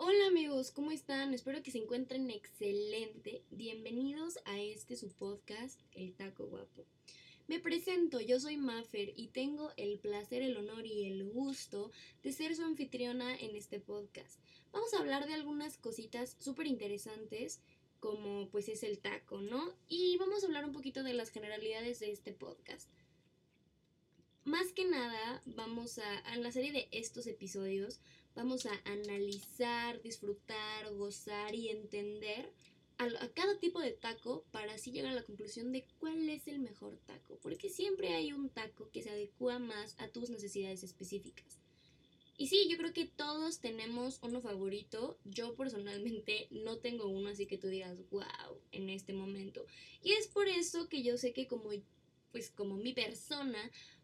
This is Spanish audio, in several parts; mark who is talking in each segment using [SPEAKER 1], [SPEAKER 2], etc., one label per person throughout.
[SPEAKER 1] Hola amigos, ¿cómo están? Espero que se encuentren excelente. Bienvenidos a este su podcast, El Taco Guapo. Me presento, yo soy Maffer y tengo el placer, el honor y el gusto de ser su anfitriona en este podcast. Vamos a hablar de algunas cositas súper interesantes como pues es el taco, ¿no? Y vamos a hablar un poquito de las generalidades de este podcast. Más que nada, vamos a, en la serie de estos episodios, vamos a analizar, disfrutar, gozar y entender a, cada tipo de taco para así llegar a la conclusión de cuál es el mejor taco. Porque siempre hay un taco que se adecua más a tus necesidades específicas. Y sí, yo creo que todos tenemos uno favorito. Yo personalmente no tengo uno, así que tú digas, wow, en este momento. Y es por eso que yo sé que como, pues como mi persona,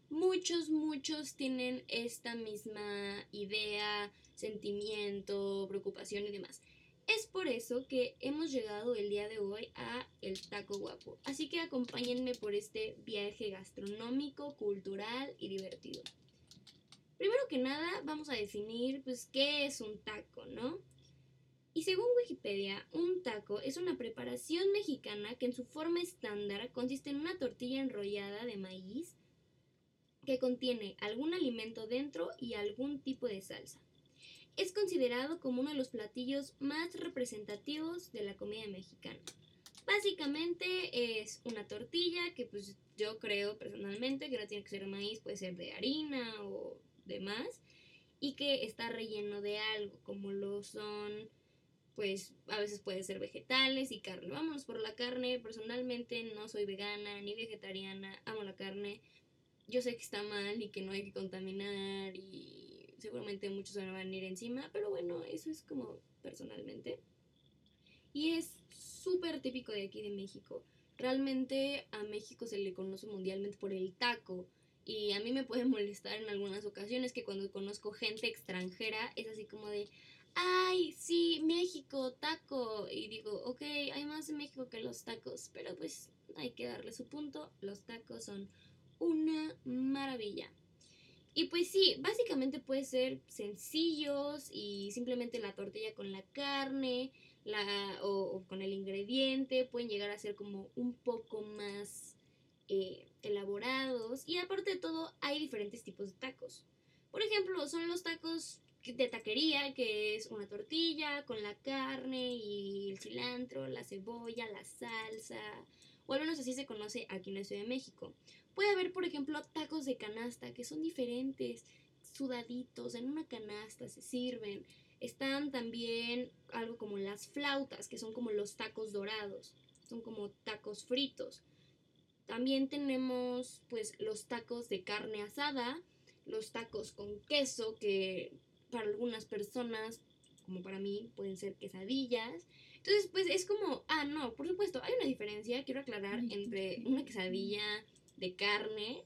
[SPEAKER 1] muchos, muchos tienen esta misma idea, sentimiento, preocupación y demás. Es por eso que hemos llegado el día de hoy a El Taco Guapo. Así que acompáñenme por este viaje gastronómico, cultural y divertido. Primero que nada, vamos a definir pues qué es un taco, ¿no? Y según Wikipedia, un taco es una preparación mexicana que en su forma estándar consiste en una tortilla enrollada de maíz, que contiene algún alimento dentro y algún tipo de salsa. Es considerado como uno de los platillos más representativos de la comida mexicana. Básicamente es una tortilla que pues yo creo personalmente que no tiene que ser maíz, puede ser de harina o demás y que está relleno de algo como lo son pues a veces puede ser vegetales y carne. Vámonos por la carne. Personalmente no soy vegana ni vegetariana, amo la carne, yo sé que está mal y que no hay que contaminar y seguramente muchos se van a ir encima, pero bueno, eso es como personalmente. Y es súper típico de aquí de México. Realmente a México se le conoce mundialmente por el taco. Y a mí me puede molestar en algunas ocasiones que cuando conozco gente extranjera es así como de, ay, sí, México, taco. Y digo, ok, hay más en México que los tacos, pero pues hay que darle su punto. Los tacos son una maravilla. Y pues sí, básicamente puede ser sencillos y simplemente la tortilla con la carne la, o, con el ingrediente pueden llegar a ser como un poco más eh, elaborados. Y aparte de todo, hay diferentes tipos de tacos. Por ejemplo, son los tacos de taquería, que es una tortilla con la carne y el cilantro, la cebolla, la salsa, o al menos así se conoce aquí en la Ciudad de México. Puede haber, por ejemplo, tacos de canasta que son diferentes, sudaditos, en una canasta se sirven. Están también algo como las flautas, que son como los tacos dorados, son como tacos fritos. También tenemos pues los tacos de carne asada, los tacos con queso, que para algunas personas como para mí pueden ser quesadillas. Entonces, pues es como, ah, no, por supuesto, hay una diferencia, quiero aclarar, entre una quesadilla de carne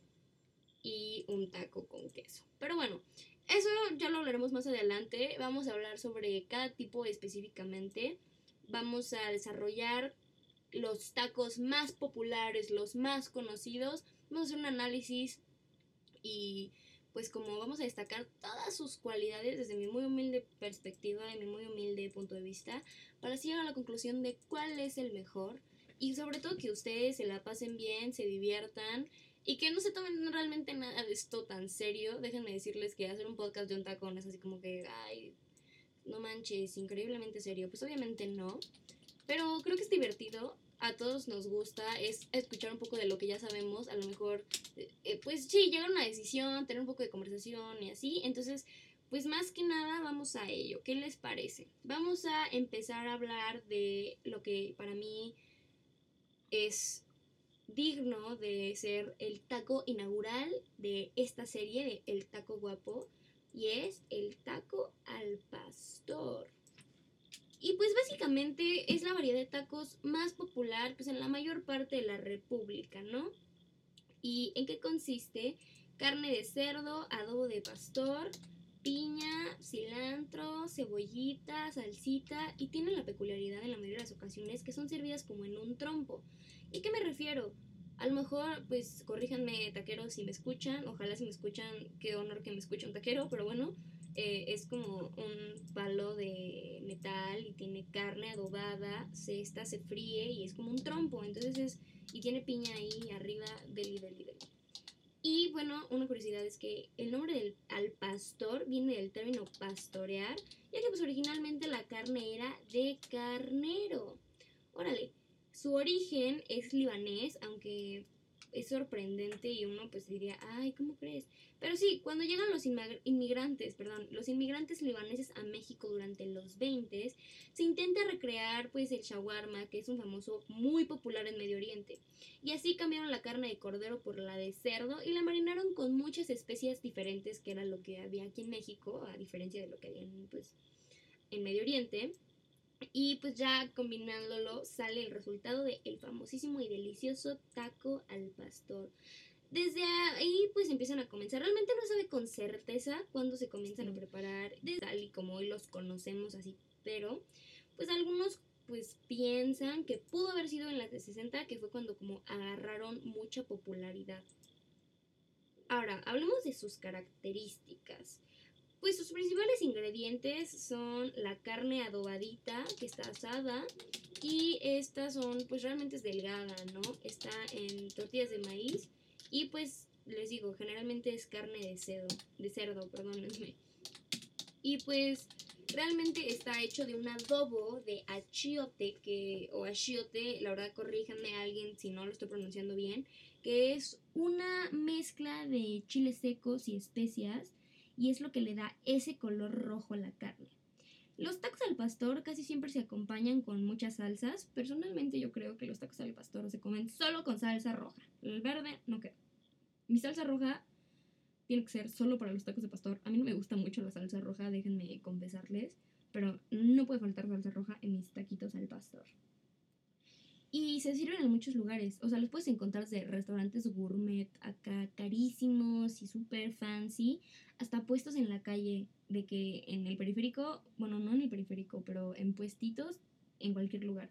[SPEAKER 1] y un taco con queso. Pero bueno, eso ya lo hablaremos más adelante. Vamos a hablar sobre cada tipo específicamente. Vamos a desarrollar los tacos más populares, los más conocidos. Vamos a hacer un análisis y pues como vamos a destacar todas sus cualidades desde mi muy humilde perspectiva, de mi muy humilde punto de vista, para así llegar a la conclusión de cuál es el mejor y sobre todo que ustedes se la pasen bien, se diviertan y que no se tomen realmente nada de esto tan serio. Déjenme decirles que hacer un podcast de un tacón es así como que, ay, no manches, increíblemente serio. Pues obviamente no, pero creo que es divertido a todos nos gusta es escuchar un poco de lo que ya sabemos, a lo mejor, eh, pues sí, llegar a una decisión, tener un poco de conversación y así, entonces, pues más que nada vamos a ello, ¿qué les parece? Vamos a empezar a hablar de lo que para mí es digno de ser el taco inaugural de esta serie de El Taco Guapo y es el taco al pastor. Y pues básicamente es la variedad de tacos más popular pues en la mayor parte de la República, ¿no? ¿Y en qué consiste? Carne de cerdo, adobo de pastor, piña, cilantro, cebollita, salsita y tienen la peculiaridad en la mayoría de las ocasiones que son servidas como en un trompo. ¿Y qué me refiero? A lo mejor, pues corríjanme taqueros si me escuchan, ojalá si me escuchan, qué honor que me escuche un taquero, pero bueno, eh, es como un palo de carne adobada, se, esta se fríe y es como un trompo, entonces es, y tiene piña ahí arriba, deli, deli. Y bueno, una curiosidad es que el nombre del al pastor viene del término pastorear, ya que pues originalmente la carne era de carnero. Órale, su origen es libanés, aunque es sorprendente y uno pues diría, ay, ¿cómo crees? Pero sí, cuando llegan los inmigrantes, perdón, los inmigrantes libaneses a México durante los 20, se intenta recrear pues el shawarma, que es un famoso muy popular en Medio Oriente. Y así cambiaron la carne de cordero por la de cerdo y la marinaron con muchas especias diferentes, que era lo que había aquí en México, a diferencia de lo que había pues, en Medio Oriente. Y pues ya combinándolo sale el resultado de el famosísimo y delicioso taco al pastor. Desde ahí pues empiezan a comenzar. Realmente no sabe con certeza cuándo se comienzan a preparar, tal y como hoy los conocemos así. Pero pues algunos pues piensan que pudo haber sido en las de 60, que fue cuando como agarraron mucha popularidad. Ahora, hablemos de sus características. Pues sus principales ingredientes son la carne adobadita que está asada y estas son pues realmente es delgada, ¿no? Está en tortillas de maíz y pues les digo, generalmente es carne de cerdo, de cerdo, perdónenme. Y pues realmente está hecho de un adobo de achiote que o achiote, la verdad corríjanme a alguien si no lo estoy pronunciando bien, que es una mezcla de chiles secos y especias y es lo que le da ese color rojo a la carne. Los tacos al pastor casi siempre se acompañan con muchas salsas. Personalmente yo creo que los tacos al pastor se comen solo con salsa roja. El verde no queda. Mi salsa roja tiene que ser solo para los tacos de pastor. A mí no me gusta mucho la salsa roja, déjenme confesarles. Pero no puede faltar salsa roja en mis taquitos al pastor. Y se sirven en muchos lugares. O sea, los puedes encontrar de restaurantes gourmet acá carísimos y súper fancy, hasta puestos en la calle, de que en el periférico, bueno, no en el periférico, pero en puestitos en cualquier lugar.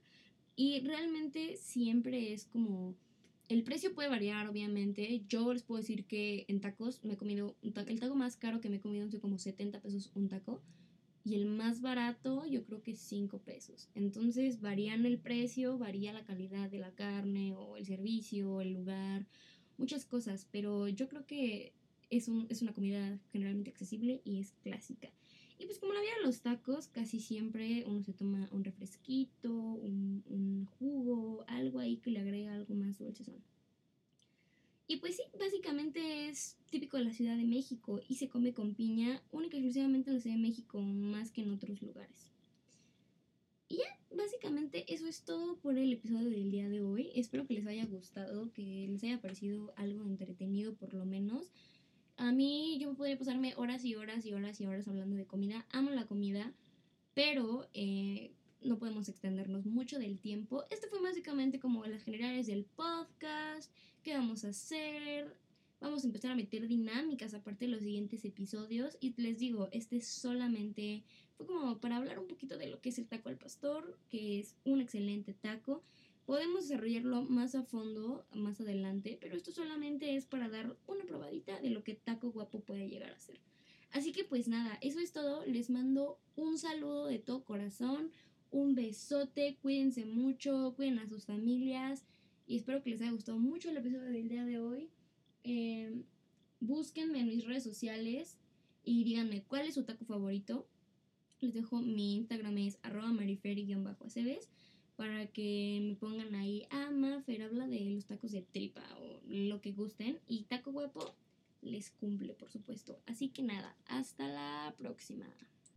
[SPEAKER 1] Y realmente siempre es como... El precio puede variar, obviamente. Yo les puedo decir que en tacos me he comido... Un el taco más caro que me he comido es como 70 pesos un taco y el más barato yo creo que es 5 pesos. Entonces varían el precio, varía la calidad de la carne o el servicio, o el lugar, muchas cosas, pero yo creo que es, un, es una comida generalmente accesible y es clásica. Y pues como la vida de los tacos, casi siempre uno se toma un refresquito, un, jugo, algo ahí que le agrega algo más dulcezón. Y pues sí, básicamente es típico de la Ciudad de México y se come con piña única y exclusivamente en la Ciudad de México, más que en otros lugares. Y ya, básicamente eso es todo por el episodio del día de hoy. Espero que les haya gustado, que les haya parecido algo entretenido por lo menos. A mí yo podría pasarme horas y horas y horas y horas hablando de comida. Amo la comida, pero eh, no podemos extendernos mucho del tiempo. Esto fue básicamente como las generales del podcast, vamos a hacer. Vamos a empezar a meter dinámicas aparte de los siguientes episodios. Y les digo, este solamente fue como para hablar un poquito de lo que es el taco al pastor, que es un excelente taco. Podemos desarrollarlo más a fondo más adelante, pero esto solamente es para dar una probadita de lo que taco guapo puede llegar a ser. Así que pues nada, eso es todo. Les mando un saludo de todo corazón un besote, cuídense mucho, cuiden a sus familias y espero que les haya gustado mucho el episodio del día de hoy. Eh, búsquenme en mis redes sociales y díganme cuál es su taco favorito. Les dejo mi Instagram es arroba mariferi-acebes para que me pongan ahí, ah, Mafer habla de los tacos de tripa o lo que gusten. Y taco guapo les cumple, por supuesto. Así que nada, hasta la próxima.